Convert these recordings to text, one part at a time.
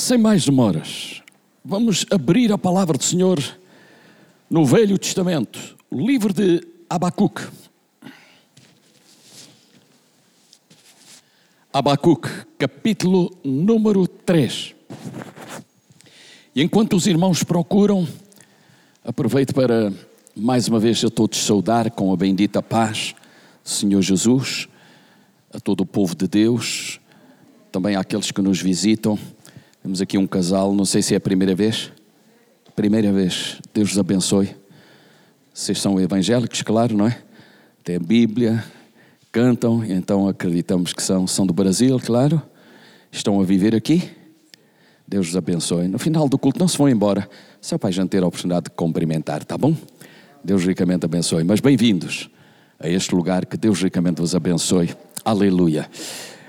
Sem mais demoras, vamos abrir a palavra do Senhor no Velho Testamento, o livro de Abacuque. Abacuque, capítulo número 3. E enquanto os irmãos procuram, aproveito para mais uma vez a todos saudar com a bendita paz do Senhor Jesus, a todo o povo de Deus, também àqueles que nos visitam. Temos aqui um casal, não sei se é a primeira vez. Primeira vez, Deus os abençoe. Vocês são evangélicos, claro, não é? Tem a Bíblia, cantam, então acreditamos que são, são do Brasil, claro. Estão a viver aqui. Deus os abençoe. No final do culto, não se vão embora, para a gente ter a oportunidade de cumprimentar, tá bom? Deus ricamente abençoe. Mas bem-vindos a este lugar, que Deus ricamente vos abençoe. Aleluia.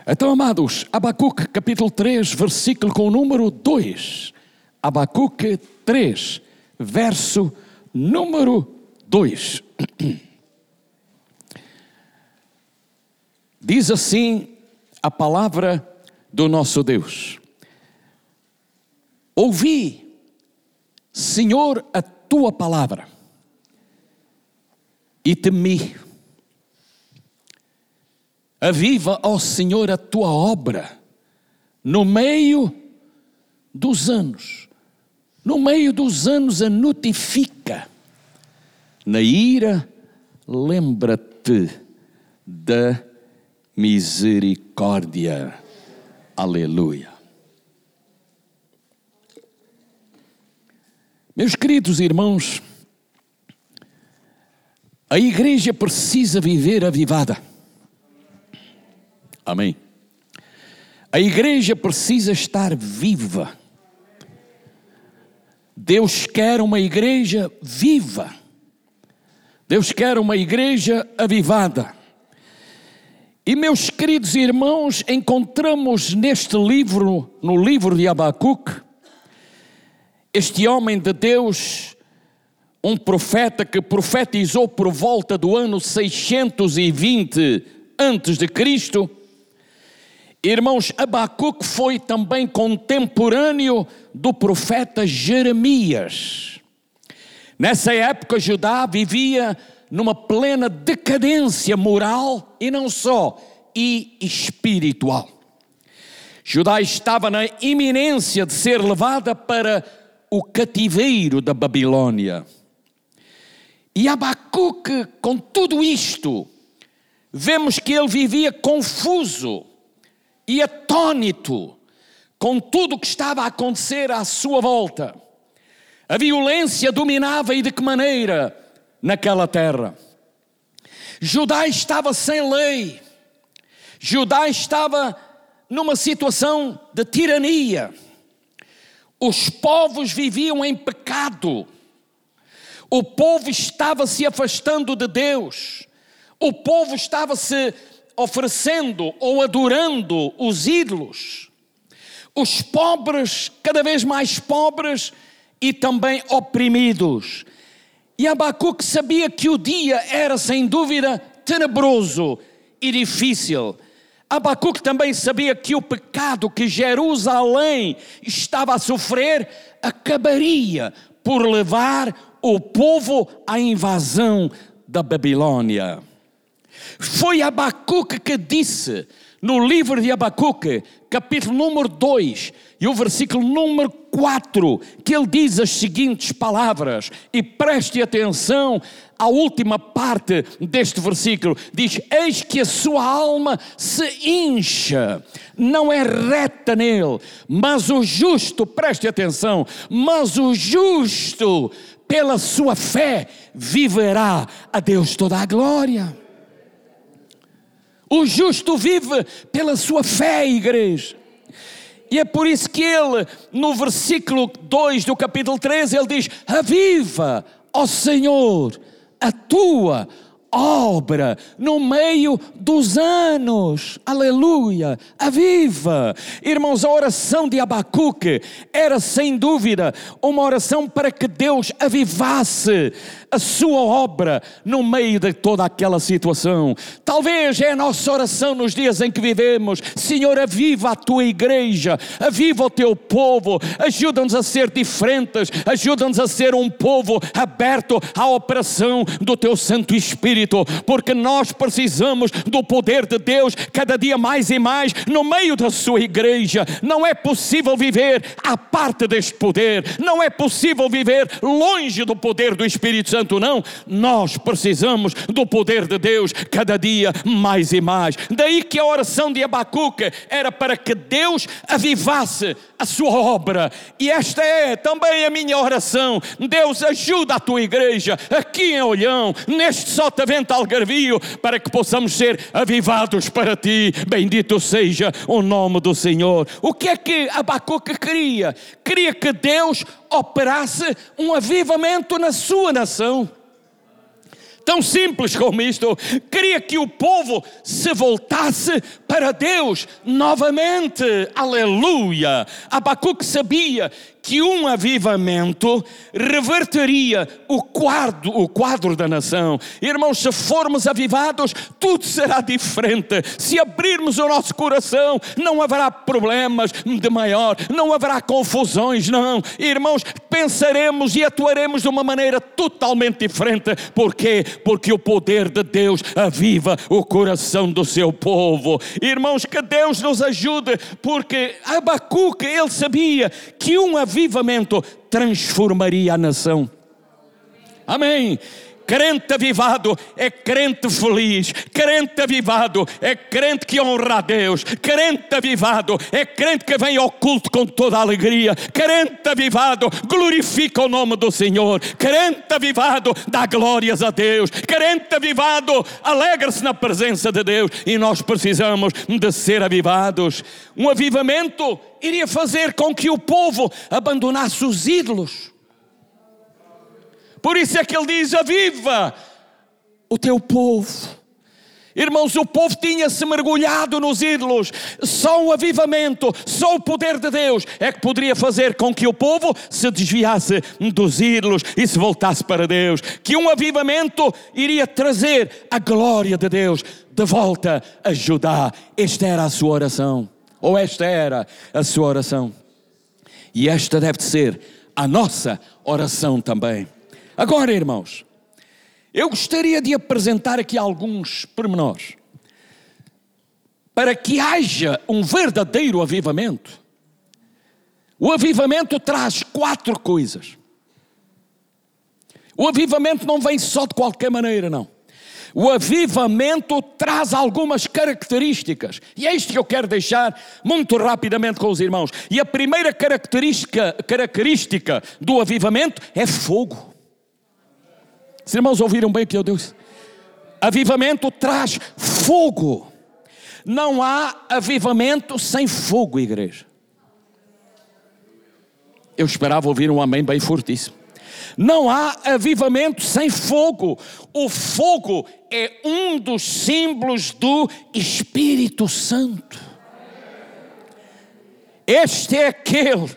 Então, amados, Abacuque capítulo 3, versículo com o número 2. Abacuque 3, verso número 2. Diz assim a palavra do nosso Deus: Ouvi, Senhor, a tua palavra e temi. Aviva, ó Senhor, a tua obra no meio dos anos. No meio dos anos a notifica. Na ira, lembra-te da misericórdia. Aleluia. Meus queridos irmãos, a igreja precisa viver avivada. Amém. A igreja precisa estar viva. Deus quer uma igreja viva. Deus quer uma igreja avivada. E meus queridos irmãos, encontramos neste livro, no livro de Abacuque, este homem de Deus, um profeta que profetizou por volta do ano 620 antes de Cristo. Irmãos, Abacuque foi também contemporâneo do profeta Jeremias. Nessa época, Judá vivia numa plena decadência moral e não só, e espiritual. Judá estava na iminência de ser levada para o cativeiro da Babilônia. E Abacuque, com tudo isto, vemos que ele vivia confuso e atônito com tudo o que estava a acontecer à sua volta. A violência dominava e de que maneira naquela terra? Judá estava sem lei, Judá estava numa situação de tirania, os povos viviam em pecado, o povo estava se afastando de Deus, o povo estava se oferecendo ou adorando os ídolos, os pobres cada vez mais pobres e também oprimidos. E Abacuque sabia que o dia era sem dúvida tenebroso e difícil. Abacuque também sabia que o pecado que Jerusalém estava a sofrer acabaria por levar o povo à invasão da Babilônia. Foi Abacuque que disse no livro de Abacuque, capítulo número 2, e o versículo número 4, que ele diz as seguintes palavras, e preste atenção à última parte deste versículo: diz: Eis que a sua alma se incha, não é reta nele, mas o justo, preste atenção, mas o justo, pela sua fé, viverá a Deus toda a glória. O justo vive pela sua fé, igreja. E é por isso que ele, no versículo 2 do capítulo 13, ele diz: Aviva, ó Senhor, a tua obra no meio dos anos. Aleluia! Aviva! Irmãos, a oração de Abacuque era sem dúvida uma oração para que Deus avivasse a sua obra no meio de toda aquela situação. Talvez é a nossa oração nos dias em que vivemos. Senhor, aviva a tua igreja, aviva o teu povo, ajuda-nos a ser diferentes, ajuda-nos a ser um povo aberto à operação do teu Santo Espírito, porque nós precisamos do poder de Deus cada dia mais e mais no meio da sua igreja. Não é possível viver à parte deste poder, não é possível viver longe do poder do Espírito Santo Santo, não. Nós precisamos do poder de Deus cada dia mais e mais. Daí que a oração de Abacuque era para que Deus avivasse a sua obra. E esta é também a minha oração. Deus ajuda a tua igreja aqui em Olhão, neste Sotavento Algarvio, para que possamos ser avivados para ti. Bendito seja o nome do Senhor. O que é que Abacuque queria? Queria que Deus operasse um avivamento na sua nação. Tão simples como isto, queria que o povo se voltasse para Deus novamente. Aleluia! Abacuque sabia que um avivamento reverteria o quadro, o quadro da nação. Irmãos, se formos avivados, tudo será diferente. Se abrirmos o nosso coração, não haverá problemas de maior, não haverá confusões, não. Irmãos, pensaremos e atuaremos de uma maneira totalmente diferente. Por quê? Porque o poder de Deus aviva o coração do seu povo. Irmãos, que Deus nos ajude, porque Abacuque, ele sabia que um avivamento avivamento transformaria a nação. Amém. Crente avivado é crente feliz, crente avivado é crente que honra a Deus, crente avivado é crente que vem ao culto com toda a alegria, crente avivado glorifica o nome do Senhor, crente avivado dá glórias a Deus, crente avivado alegra-se na presença de Deus e nós precisamos de ser avivados. Um avivamento iria fazer com que o povo abandonasse os ídolos por isso é que ele diz: Aviva o teu povo. Irmãos, o povo tinha-se mergulhado nos ídolos. Só o avivamento, só o poder de Deus é que poderia fazer com que o povo se desviasse dos ídolos e se voltasse para Deus. Que um avivamento iria trazer a glória de Deus de volta a Judá. Esta era a sua oração. Ou esta era a sua oração. E esta deve ser a nossa oração também. Agora, irmãos, eu gostaria de apresentar aqui alguns pormenores. Para que haja um verdadeiro avivamento, o avivamento traz quatro coisas. O avivamento não vem só de qualquer maneira, não. O avivamento traz algumas características, e é isto que eu quero deixar muito rapidamente com os irmãos. E a primeira característica, característica do avivamento é fogo. Os irmãos ouviram bem o que eu disse? Avivamento traz fogo. Não há avivamento sem fogo, igreja. Eu esperava ouvir um amém bem fortíssimo. Não há avivamento sem fogo. O fogo é um dos símbolos do Espírito Santo. Este é aquele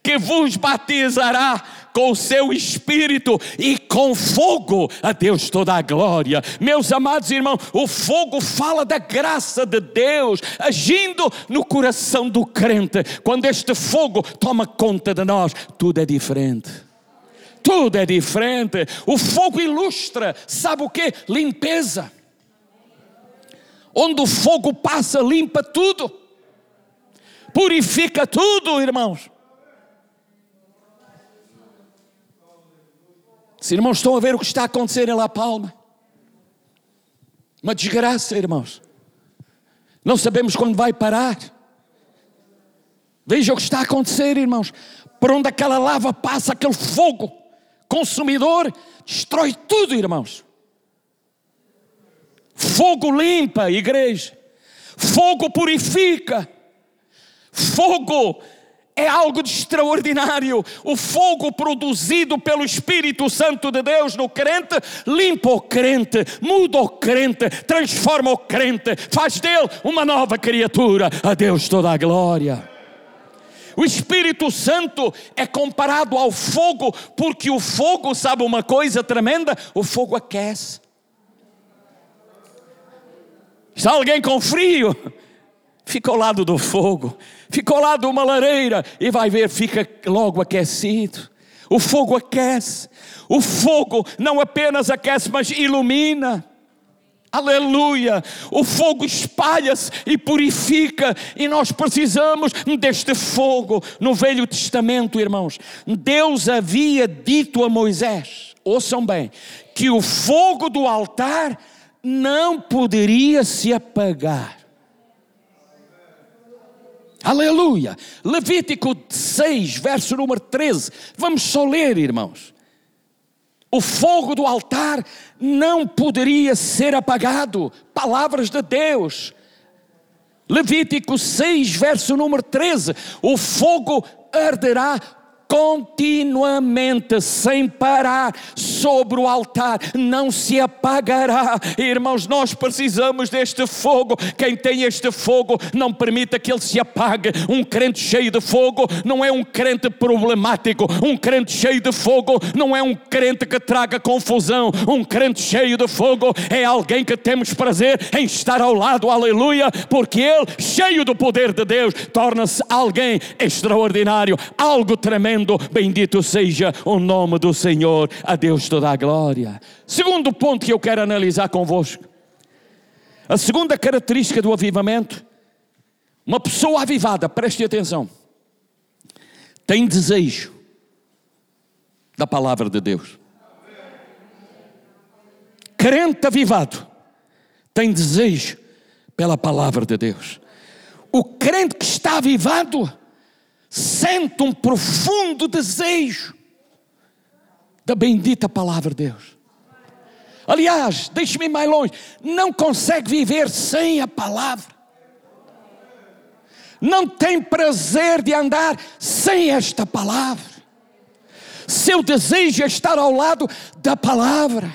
que vos batizará com o seu espírito e com fogo a Deus toda a glória. Meus amados irmãos, o fogo fala da graça de Deus agindo no coração do crente. Quando este fogo toma conta de nós, tudo é diferente. Tudo é diferente. O fogo ilustra, sabe o que? Limpeza. Onde o fogo passa, limpa tudo, purifica tudo, irmãos. Irmãos estão a ver o que está a acontecer em La Palma, uma desgraça, irmãos. Não sabemos quando vai parar. Veja o que está a acontecer, irmãos. Por onde aquela lava passa, aquele fogo consumidor, destrói tudo, irmãos. Fogo limpa, igreja. Fogo purifica. Fogo é algo de extraordinário. O fogo produzido pelo Espírito Santo de Deus no crente limpa o crente, muda o crente, transforma o crente, faz dele uma nova criatura. A Deus toda a glória. O Espírito Santo é comparado ao fogo, porque o fogo, sabe uma coisa tremenda? O fogo aquece. Está alguém com frio? Fica ao lado do fogo, ao lado de uma lareira e vai ver, fica logo aquecido. O fogo aquece. O fogo não apenas aquece, mas ilumina. Aleluia! O fogo espalha-se e purifica, e nós precisamos deste fogo. No Velho Testamento, irmãos, Deus havia dito a Moisés, ouçam bem, que o fogo do altar não poderia se apagar. Aleluia! Levítico 6, verso número 13. Vamos só ler, irmãos. O fogo do altar não poderia ser apagado. Palavras de Deus. Levítico 6, verso número 13: O fogo arderá continuamente, sem parar, sobre o altar, não se apagará. Irmãos, nós precisamos deste fogo. Quem tem este fogo, não permita que ele se apague. Um crente cheio de fogo não é um crente problemático. Um crente cheio de fogo não é um crente que traga confusão. Um crente cheio de fogo é alguém que temos prazer em estar ao lado, aleluia, porque ele, cheio do poder de Deus, torna-se alguém extraordinário, algo tremendo bendito seja o nome do Senhor, a Deus toda a glória. Segundo ponto que eu quero analisar convosco. A segunda característica do avivamento, uma pessoa avivada, preste atenção, tem desejo da palavra de Deus. Crente avivado tem desejo pela palavra de Deus. O crente que está avivado sente um profundo desejo da bendita palavra de Deus. Aliás, deixe-me mais longe, não consegue viver sem a palavra. Não tem prazer de andar sem esta palavra. Seu desejo é estar ao lado da palavra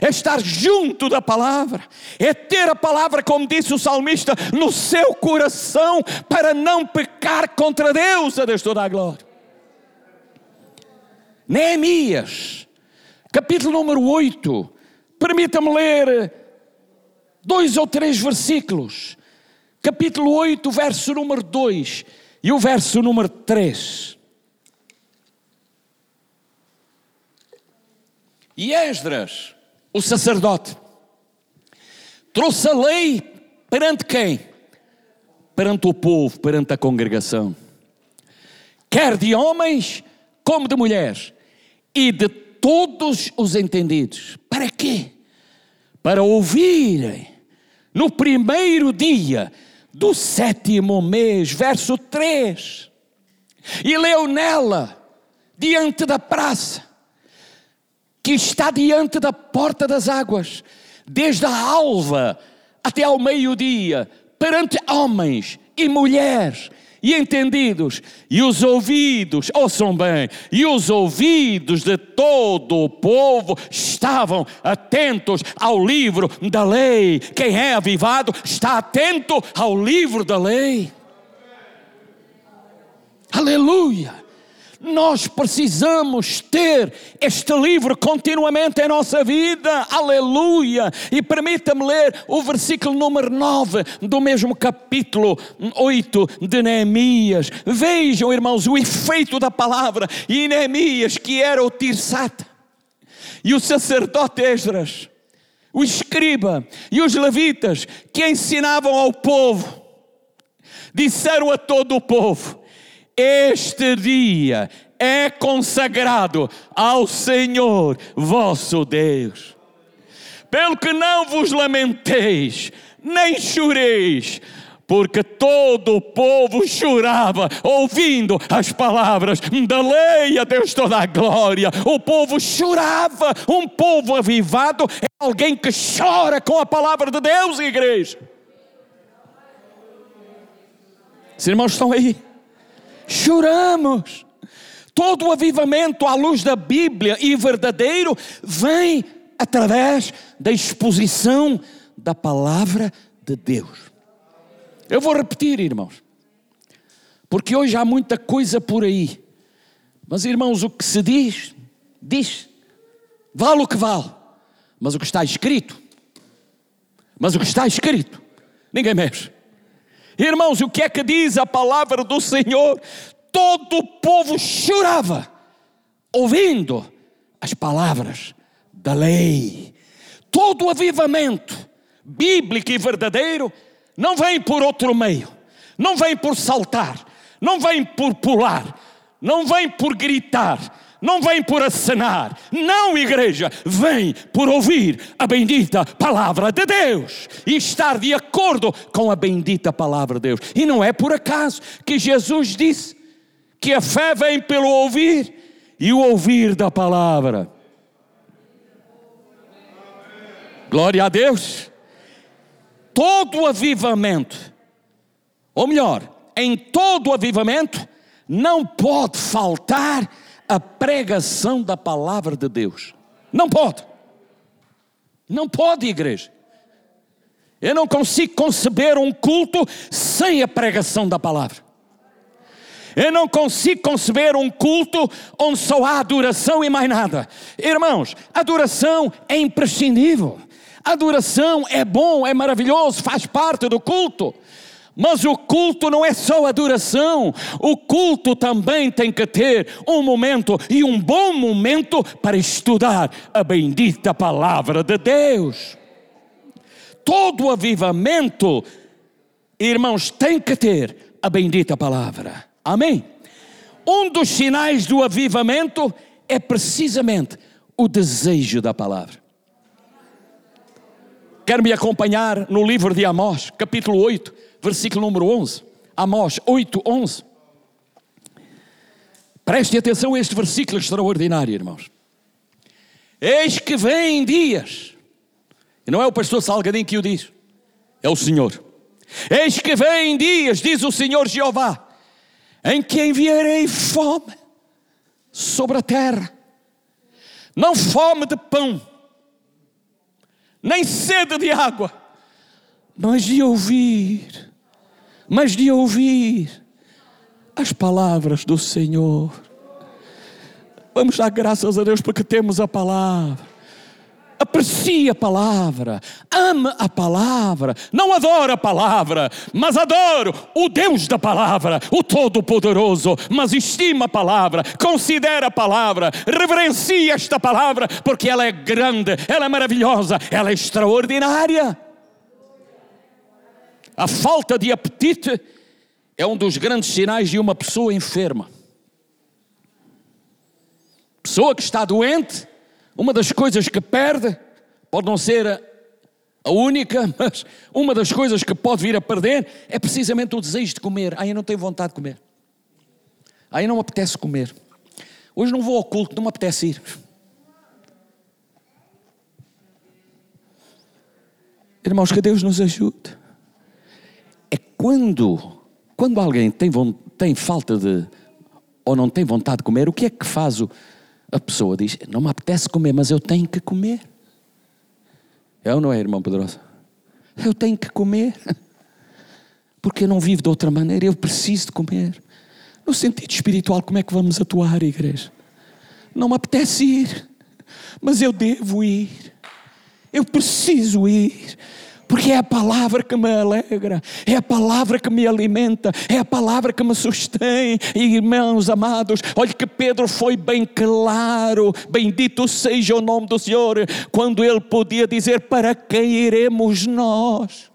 é estar junto da palavra, é ter a palavra, como disse o salmista, no seu coração, para não pecar contra Deus, a Deus toda a glória. Neemias, capítulo número 8, permita-me ler dois ou três versículos. Capítulo 8, verso número 2 e o verso número 3. E Esdras, o sacerdote, trouxe a lei perante quem? Perante o povo, perante a congregação, quer de homens como de mulheres, e de todos os entendidos. Para quê? Para ouvirem no primeiro dia do sétimo mês, verso 3, e leu nela, diante da praça, que está diante da porta das águas, desde a alva até ao meio-dia, perante homens e mulheres e entendidos, e os ouvidos, ouçam bem, e os ouvidos de todo o povo estavam atentos ao livro da lei. Quem é avivado está atento ao livro da lei. Aleluia! Nós precisamos ter este livro continuamente em nossa vida, aleluia. E permita-me ler o versículo número 9 do mesmo capítulo 8 de Neemias. Vejam, irmãos, o efeito da palavra. E Neemias, que era o Tirsata, e o sacerdote Esdras, o escriba e os levitas que ensinavam ao povo, disseram a todo o povo: este dia é consagrado ao Senhor vosso Deus. Pelo que não vos lamenteis, nem choreis, porque todo o povo chorava ouvindo as palavras da lei a Deus toda a glória. O povo chorava, um povo avivado é alguém que chora com a palavra de Deus, igreja. Os irmãos estão aí. Choramos. Todo o avivamento à luz da Bíblia e verdadeiro vem através da exposição da palavra de Deus. Eu vou repetir, irmãos, porque hoje há muita coisa por aí. Mas, irmãos, o que se diz, diz, vale o que vale, mas o que está escrito, mas o que está escrito, ninguém mexe. Irmãos, o que é que diz a palavra do Senhor? todo o povo chorava, ouvindo as palavras da lei. Todo o avivamento bíblico e verdadeiro não vem por outro meio, não vem por saltar, não vem por pular, não vem por gritar, não vem por acenar, não, igreja, vem por ouvir a bendita palavra de Deus e estar de acordo com a bendita palavra de Deus. E não é por acaso que Jesus disse: que a fé vem pelo ouvir e o ouvir da palavra. Glória a Deus. Todo avivamento, ou melhor, em todo o avivamento, não pode faltar a pregação da palavra de Deus. Não pode. Não pode, igreja. Eu não consigo conceber um culto sem a pregação da palavra. Eu não consigo conceber um culto onde só há adoração e mais nada. Irmãos, adoração é imprescindível. Adoração é bom, é maravilhoso, faz parte do culto. Mas o culto não é só adoração, o culto também tem que ter um momento e um bom momento para estudar a bendita palavra de Deus. Todo avivamento, irmãos, tem que ter a bendita palavra. Amém? Um dos sinais do avivamento é precisamente o desejo da palavra. Quer me acompanhar no livro de Amós, capítulo 8, versículo número 11? Amós 8, 11. Preste atenção a este versículo extraordinário, irmãos. Eis que vem dias, e não é o pastor Salgadinho que o diz, é o Senhor. Eis que vem dias, diz o Senhor Jeová, em que enviarei fome sobre a terra, não fome de pão, nem sede de água, mas de ouvir, mas de ouvir as palavras do Senhor. Vamos dar graças a Deus porque temos a palavra aprecie a palavra, ame a palavra, não adora a palavra, mas adoro o Deus da palavra, o Todo-Poderoso, mas estima a palavra, considera a palavra, reverencia esta palavra, porque ela é grande, ela é maravilhosa, ela é extraordinária. A falta de apetite é um dos grandes sinais de uma pessoa enferma. Pessoa que está doente uma das coisas que perde, pode não ser a única, mas uma das coisas que pode vir a perder é precisamente o desejo de comer. Aí não tenho vontade de comer. Aí não apetece comer. Hoje não vou ao culto, não me apetece ir. Irmãos, que Deus nos ajude. Quando, quando alguém tem, tem falta de, ou não tem vontade de comer, o que é que faz o, a pessoa diz: Não me apetece comer, mas eu tenho que comer. É ou não é, irmão Pedrosa? Eu tenho que comer. Porque eu não vivo de outra maneira, eu preciso de comer. No sentido espiritual, como é que vamos atuar, igreja? Não me apetece ir, mas eu devo ir. Eu preciso ir porque é a palavra que me alegra, é a palavra que me alimenta, é a palavra que me sustém. E, irmãos amados, olhe que Pedro foi bem claro, bendito seja o nome do Senhor, quando ele podia dizer: Para quem iremos nós?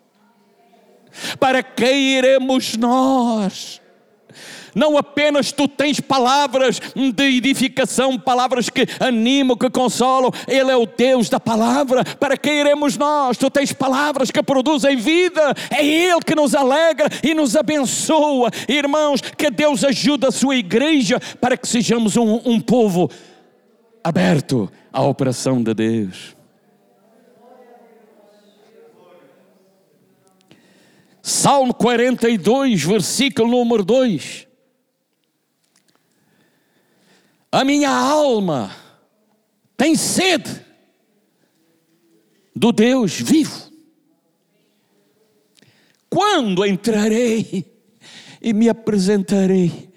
Para quem iremos nós? Não apenas tu tens palavras de edificação, palavras que animam, que consolam. Ele é o Deus da palavra. Para quem iremos nós? Tu tens palavras que produzem vida. É Ele que nos alegra e nos abençoa. Irmãos, que Deus ajude a sua igreja para que sejamos um, um povo aberto à operação de Deus. Salmo 42, versículo número 2. A minha alma tem sede do Deus vivo. Quando entrarei e me apresentarei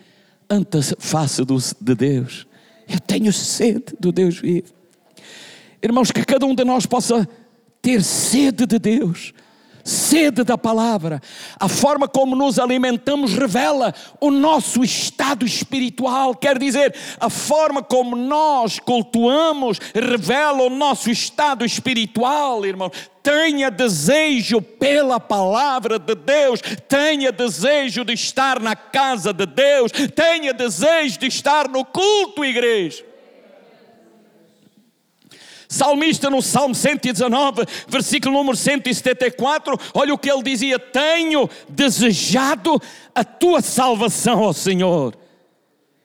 ante a face de Deus, eu tenho sede do Deus vivo. Irmãos, que cada um de nós possa ter sede de Deus, sede da palavra. A forma como nos alimentamos revela o nosso estado espiritual, quer dizer, a forma como nós cultuamos revela o nosso estado espiritual, irmão. Tenha desejo pela palavra de Deus, tenha desejo de estar na casa de Deus, tenha desejo de estar no culto, igreja. Salmista no Salmo 119, versículo número 174, olha o que ele dizia: Tenho desejado a tua salvação, ó Senhor,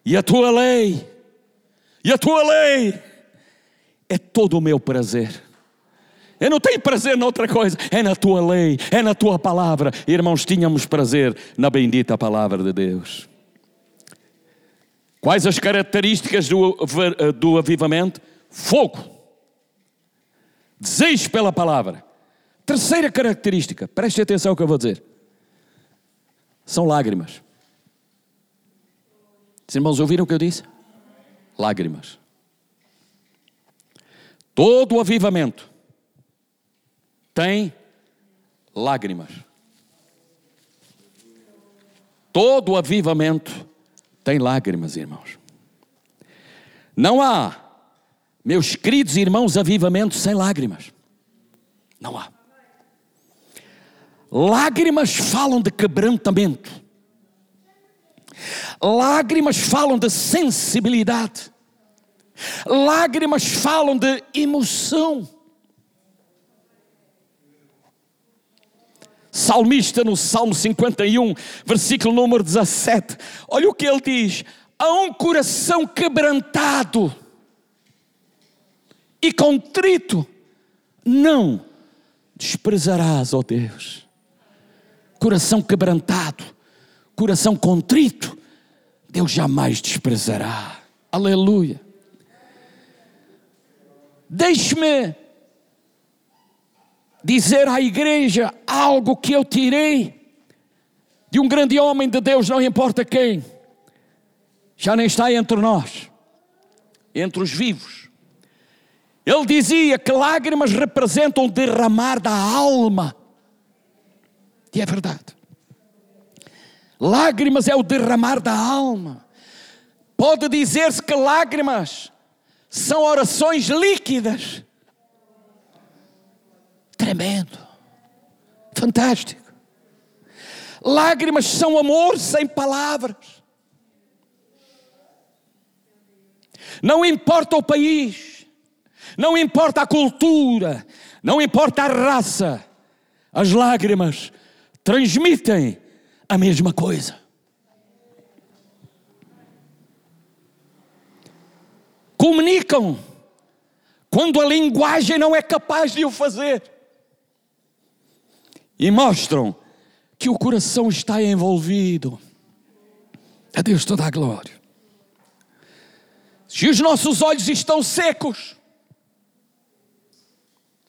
e a tua lei, e a tua lei é todo o meu prazer. Eu não tenho prazer noutra coisa, é na tua lei, é na tua palavra. Irmãos, tínhamos prazer na bendita palavra de Deus. Quais as características do, do avivamento? Fogo Desejo pela palavra. Terceira característica, preste atenção ao que eu vou dizer. São lágrimas. Os irmãos ouviram o que eu disse? Lágrimas. Todo o avivamento tem lágrimas. Todo o avivamento tem lágrimas, irmãos. Não há meus queridos irmãos, avivamento sem lágrimas. Não há. Lágrimas falam de quebrantamento. Lágrimas falam de sensibilidade. Lágrimas falam de emoção. Salmista no Salmo 51, versículo número 17. Olha o que ele diz: Há um coração quebrantado e contrito, não desprezarás, ó Deus. Coração quebrantado, coração contrito, Deus jamais desprezará. Aleluia. Deixe-me dizer à igreja algo que eu tirei de um grande homem de Deus, não importa quem, já nem está entre nós, entre os vivos. Ele dizia que lágrimas representam o derramar da alma. E é verdade. Lágrimas é o derramar da alma. Pode dizer-se que lágrimas são orações líquidas. Tremendo. Fantástico. Lágrimas são amor sem palavras. Não importa o país, não importa a cultura, não importa a raça, as lágrimas transmitem a mesma coisa. Comunicam quando a linguagem não é capaz de o fazer. E mostram que o coração está envolvido. A Deus toda a glória. Se os nossos olhos estão secos,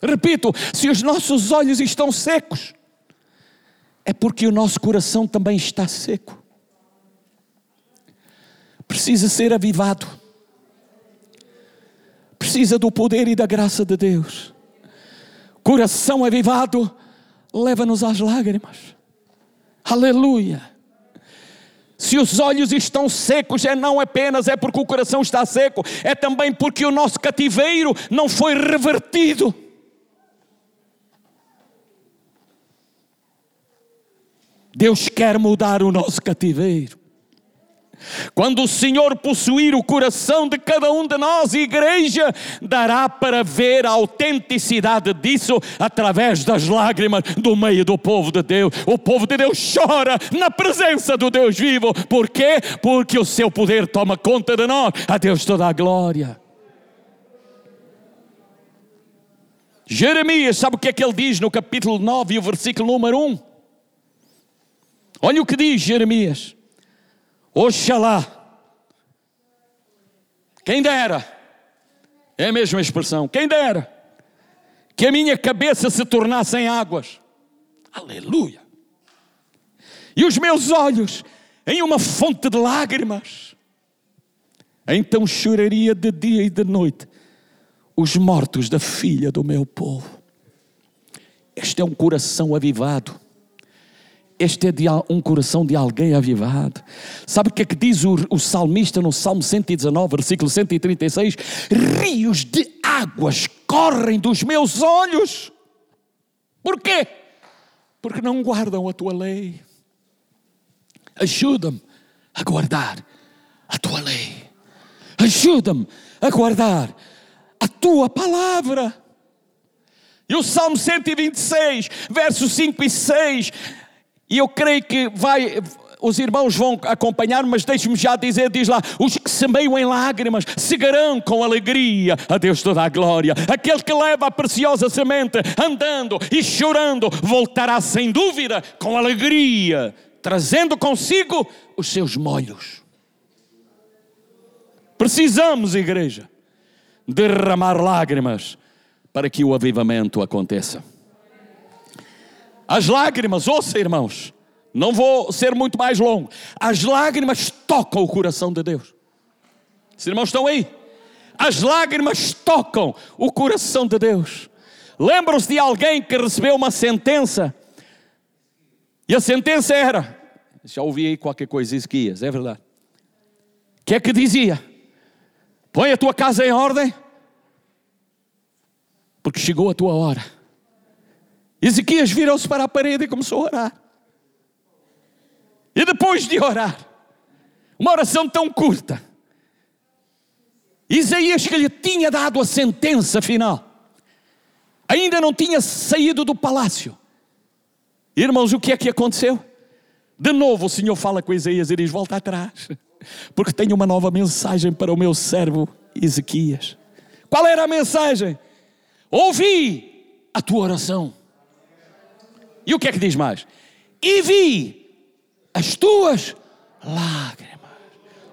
Repito, se os nossos olhos estão secos, é porque o nosso coração também está seco. Precisa ser avivado. Precisa do poder e da graça de Deus. Coração avivado leva-nos às lágrimas. Aleluia. Se os olhos estão secos, é não apenas é porque o coração está seco, é também porque o nosso cativeiro não foi revertido. Deus quer mudar o nosso cativeiro. Quando o Senhor possuir o coração de cada um de nós, igreja, dará para ver a autenticidade disso através das lágrimas do meio do povo de Deus. O povo de Deus chora na presença do Deus vivo. Por quê? Porque o seu poder toma conta de nós. A Deus toda a glória. Jeremias, sabe o que é que ele diz no capítulo 9 e o versículo número 1? Olha o que diz Jeremias: Oxalá Quem dera, é a mesma expressão, quem dera que a minha cabeça se tornasse em águas. Aleluia! E os meus olhos em uma fonte de lágrimas. Então choraria de dia e de noite os mortos da filha do meu povo. Este é um coração avivado. Este é um coração de alguém avivado. Sabe o que é que diz o, o salmista no Salmo 119, versículo 136? Rios de águas correm dos meus olhos. Por quê? Porque não guardam a tua lei. Ajuda-me a guardar a tua lei. Ajuda-me a guardar a tua palavra. E o Salmo 126, versos 5 e 6, e eu creio que vai, os irmãos vão acompanhar, mas deixe-me já dizer, diz lá, os que semeiam em lágrimas seguirão com alegria a Deus toda a glória. Aquele que leva a preciosa semente andando e chorando, voltará sem dúvida com alegria, trazendo consigo os seus molhos. Precisamos, igreja, derramar lágrimas para que o avivamento aconteça. As lágrimas, ouça irmãos, não vou ser muito mais longo. As lágrimas tocam o coração de Deus. Os irmãos estão aí? As lágrimas tocam o coração de Deus. Lembram-se de alguém que recebeu uma sentença? E a sentença era: já ouvi aí qualquer coisa, Ezequias, é verdade. O que é que dizia? Põe a tua casa em ordem, porque chegou a tua hora. Ezequias virou-se para a parede e começou a orar. E depois de orar, uma oração tão curta, Isaías que lhe tinha dado a sentença final, ainda não tinha saído do palácio. Irmãos, o que é que aconteceu? De novo o Senhor fala com Isaías e diz: Volta atrás, porque tenho uma nova mensagem para o meu servo Ezequias. Qual era a mensagem? Ouvi a tua oração. E o que é que diz mais? E vi as tuas lágrimas.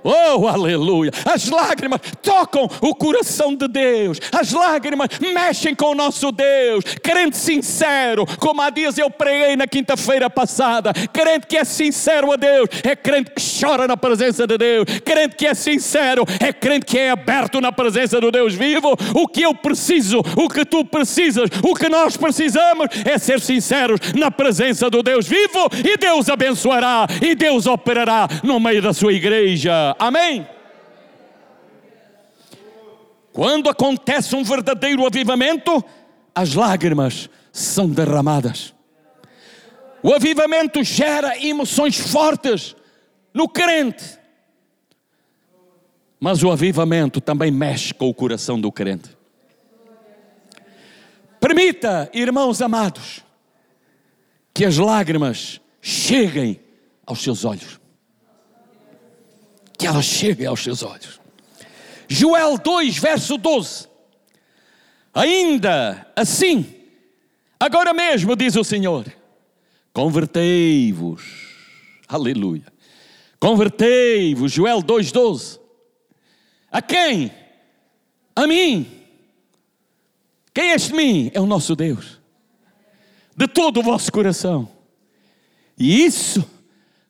Oh, aleluia! As lágrimas tocam o coração de Deus, as lágrimas mexem com o nosso Deus. Crente sincero, como há dias eu preguei na quinta-feira passada, crente que é sincero a Deus, é crente que chora na presença de Deus, crente que é sincero, é crente que é aberto na presença do Deus vivo. O que eu preciso, o que tu precisas, o que nós precisamos é ser sinceros na presença do Deus vivo e Deus abençoará e Deus operará no meio da sua igreja. Amém? Quando acontece um verdadeiro avivamento, as lágrimas são derramadas. O avivamento gera emoções fortes no crente. Mas o avivamento também mexe com o coração do crente. Permita, irmãos amados, que as lágrimas cheguem aos seus olhos que ela chegue aos seus olhos. Joel 2, verso 12. Ainda assim, agora mesmo, diz o Senhor, convertei-vos, aleluia, convertei-vos, Joel 2,12. A quem? A mim. Quem é este mim? É o nosso Deus, de todo o vosso coração, e isso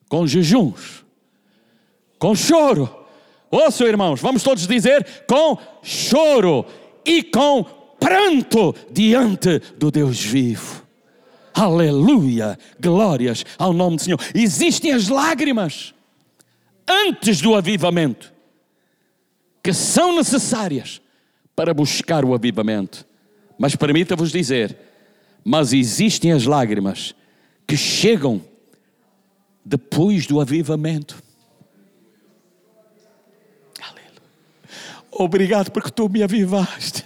com jejuns com choro. Ouçam, irmãos, vamos todos dizer com choro e com pranto diante do Deus vivo. Aleluia, glórias ao nome do Senhor. Existem as lágrimas antes do avivamento que são necessárias para buscar o avivamento. Mas permita-vos dizer, mas existem as lágrimas que chegam depois do avivamento. Obrigado porque tu me avivaste.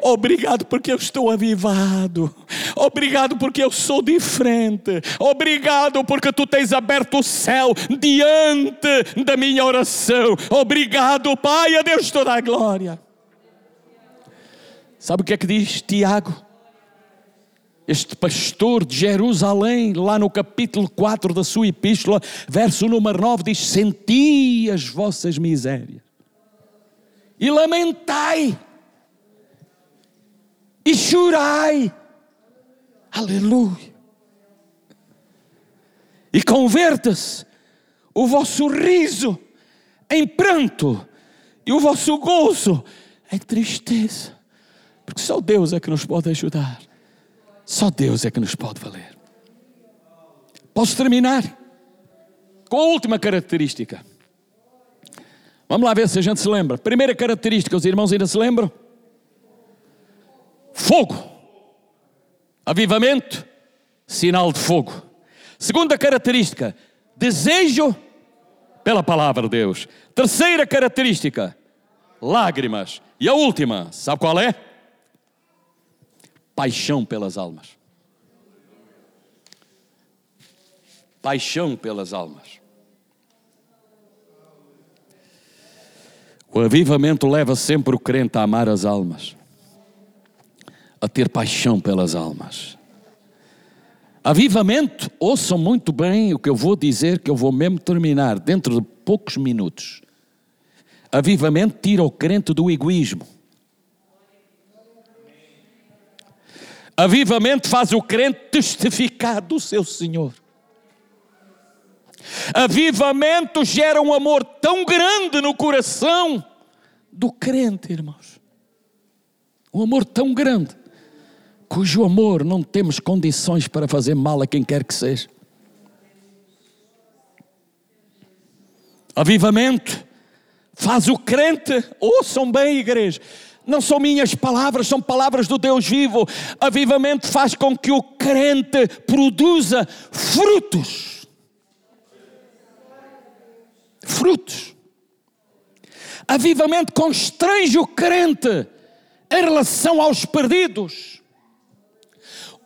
Obrigado porque eu estou avivado. Obrigado porque eu sou diferente. Obrigado porque tu tens aberto o céu diante da minha oração. Obrigado, Pai, a Deus toda a glória. Sabe o que é que diz Tiago? Este pastor de Jerusalém, lá no capítulo 4 da sua epístola, verso número 9, diz: Senti as vossas misérias e lamentai, e chorai. Aleluia. E converta-se o vosso riso em pranto e o vosso gozo em tristeza. Porque só Deus é que nos pode ajudar. Só Deus é que nos pode valer. Posso terminar com a última característica. Vamos lá ver se a gente se lembra. Primeira característica, os irmãos ainda se lembram? Fogo. Avivamento, sinal de fogo. Segunda característica, desejo pela palavra de Deus. Terceira característica, lágrimas. E a última, sabe qual é? Paixão pelas almas. Paixão pelas almas. O avivamento leva sempre o crente a amar as almas, a ter paixão pelas almas. Avivamento, ouçam muito bem o que eu vou dizer, que eu vou mesmo terminar dentro de poucos minutos. Avivamento tira o crente do egoísmo. Avivamento faz o crente testificar do seu Senhor. Avivamento gera um amor tão grande no coração do crente, irmãos. Um amor tão grande, cujo amor não temos condições para fazer mal a quem quer que seja. Avivamento faz o crente, ouçam bem, igreja, não são minhas palavras, são palavras do Deus vivo. Avivamento faz com que o crente produza frutos frutos. Avivamento constrange o crente em relação aos perdidos.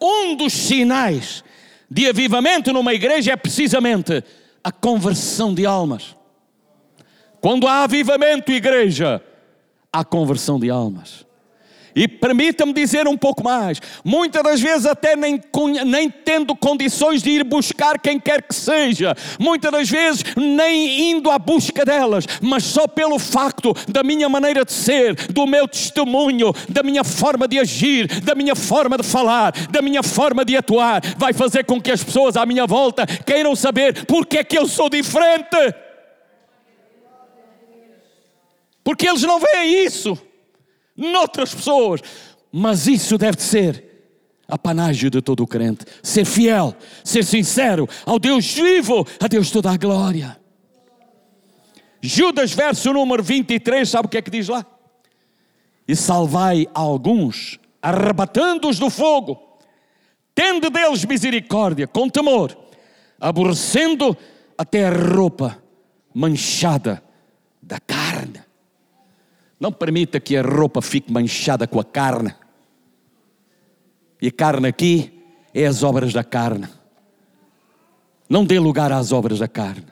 Um dos sinais de avivamento numa igreja é precisamente a conversão de almas. Quando há avivamento, igreja, há conversão de almas. E permita-me dizer um pouco mais: muitas das vezes, até nem, nem tendo condições de ir buscar quem quer que seja, muitas das vezes nem indo à busca delas, mas só pelo facto da minha maneira de ser, do meu testemunho, da minha forma de agir, da minha forma de falar, da minha forma de atuar, vai fazer com que as pessoas à minha volta queiram saber porque é que eu sou diferente. Porque eles não veem isso noutras pessoas. Mas isso deve ser a panágio de todo crente. Ser fiel, ser sincero ao Deus vivo, a Deus toda a glória. Judas, verso número 23, sabe o que é que diz lá? E salvai alguns, arrebatando-os do fogo, tende deles misericórdia, com temor, aborrecendo até a roupa manchada da carne. Não permita que a roupa fique manchada com a carne. E a carne aqui é as obras da carne. Não dê lugar às obras da carne,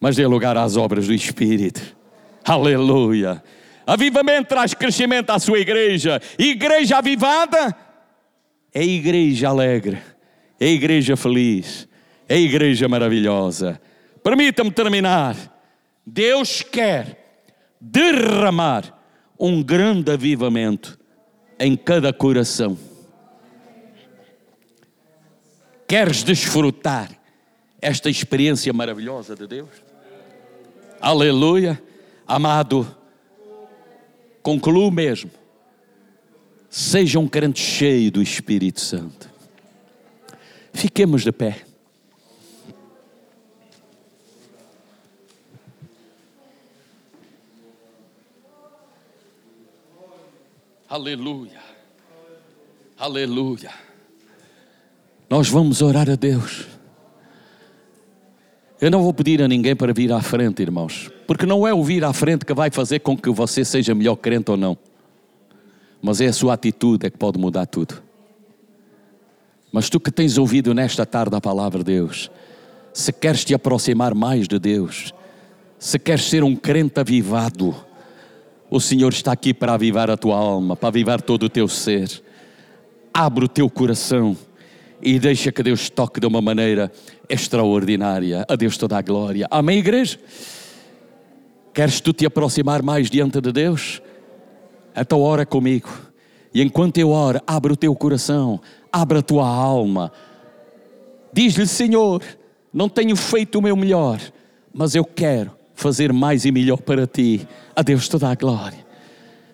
mas dê lugar às obras do Espírito. Aleluia. Avivamento traz crescimento à sua igreja. Igreja avivada é igreja alegre, é igreja feliz, é igreja maravilhosa. Permita-me terminar. Deus quer derramar um grande avivamento em cada coração. Queres desfrutar esta experiência maravilhosa de Deus? Aleluia. Amado, concluo mesmo. Seja um crente cheio do Espírito Santo. Fiquemos de pé. Aleluia. Aleluia. Nós vamos orar a Deus. Eu não vou pedir a ninguém para vir à frente, irmãos, porque não é o vir à frente que vai fazer com que você seja melhor crente ou não, mas é a sua atitude é que pode mudar tudo. Mas tu que tens ouvido nesta tarde a palavra de Deus, se queres te aproximar mais de Deus, se queres ser um crente avivado, o Senhor está aqui para avivar a tua alma, para avivar todo o teu ser. Abre o teu coração e deixa que Deus toque de uma maneira extraordinária. A Deus toda a glória. Amém, igreja? Queres tu te aproximar mais diante de Deus? Então ora comigo. E enquanto eu oro, abre o teu coração, abre a tua alma. Diz-lhe, Senhor, não tenho feito o meu melhor, mas eu quero fazer mais e melhor para ti. A Deus toda a glória.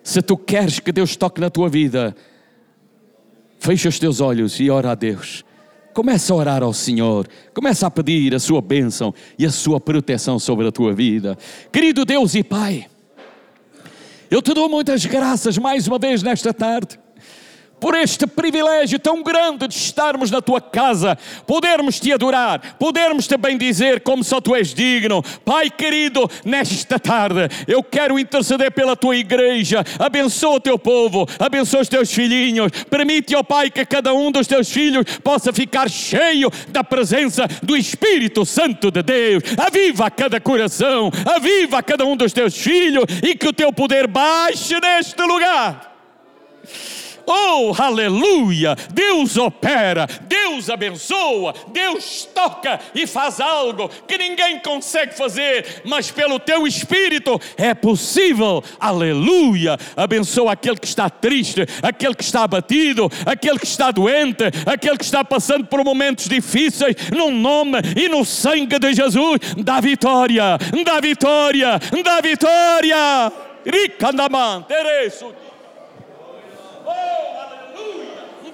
Se tu queres que Deus toque na tua vida, fecha os teus olhos e ora a Deus. Começa a orar ao Senhor, começa a pedir a sua bênção e a sua proteção sobre a tua vida. Querido Deus e Pai, eu te dou muitas graças mais uma vez nesta tarde por este privilégio tão grande de estarmos na tua casa, podermos te adorar, podermos te bendizer como só tu és digno. Pai querido, nesta tarde eu quero interceder pela tua igreja. Abençoa o teu povo, abençoa os teus filhinhos. Permite, ó Pai, que cada um dos teus filhos possa ficar cheio da presença do Espírito Santo de Deus. Aviva cada coração, aviva cada um dos teus filhos e que o teu poder baixe neste lugar. Oh, aleluia! Deus opera, Deus abençoa, Deus toca e faz algo que ninguém consegue fazer, mas pelo teu espírito é possível. Aleluia! Abençoa aquele que está triste, aquele que está abatido, aquele que está doente, aquele que está passando por momentos difíceis, no nome e no sangue de Jesus, dá vitória, dá vitória, dá vitória. Rica Naman,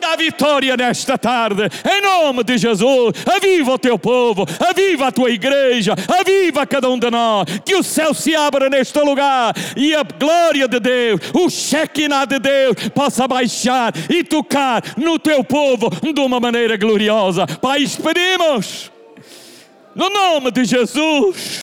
Dá vitória nesta tarde, em nome de Jesus. Aviva o teu povo, aviva a tua igreja, aviva cada um de nós. Que o céu se abra neste lugar e a glória de Deus, o Shekinah de Deus, possa baixar e tocar no teu povo de uma maneira gloriosa. Pai, pedimos, no nome de Jesus.